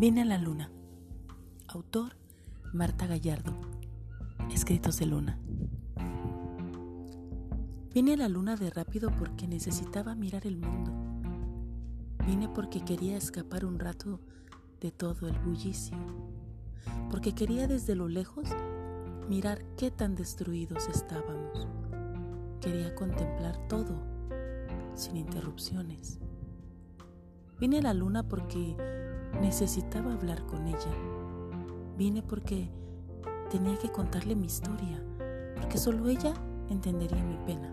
Vine a la luna. Autor Marta Gallardo. Escritos de luna. Vine a la luna de rápido porque necesitaba mirar el mundo. Vine porque quería escapar un rato de todo el bullicio. Porque quería desde lo lejos mirar qué tan destruidos estábamos. Quería contemplar todo sin interrupciones. Vine a la luna porque necesitaba hablar con ella. Vine porque tenía que contarle mi historia, porque solo ella entendería mi pena.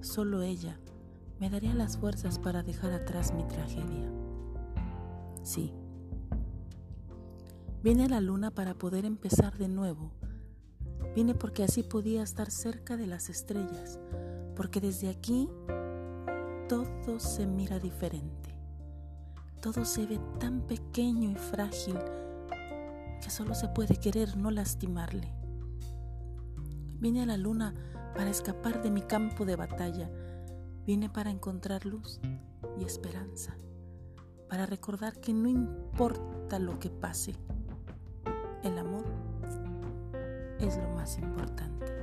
Solo ella me daría las fuerzas para dejar atrás mi tragedia. Sí. Vine a la luna para poder empezar de nuevo. Vine porque así podía estar cerca de las estrellas, porque desde aquí todo se mira diferente todo se ve tan pequeño y frágil que solo se puede querer no lastimarle. Vine a la luna para escapar de mi campo de batalla. Vine para encontrar luz y esperanza, para recordar que no importa lo que pase, el amor es lo más importante.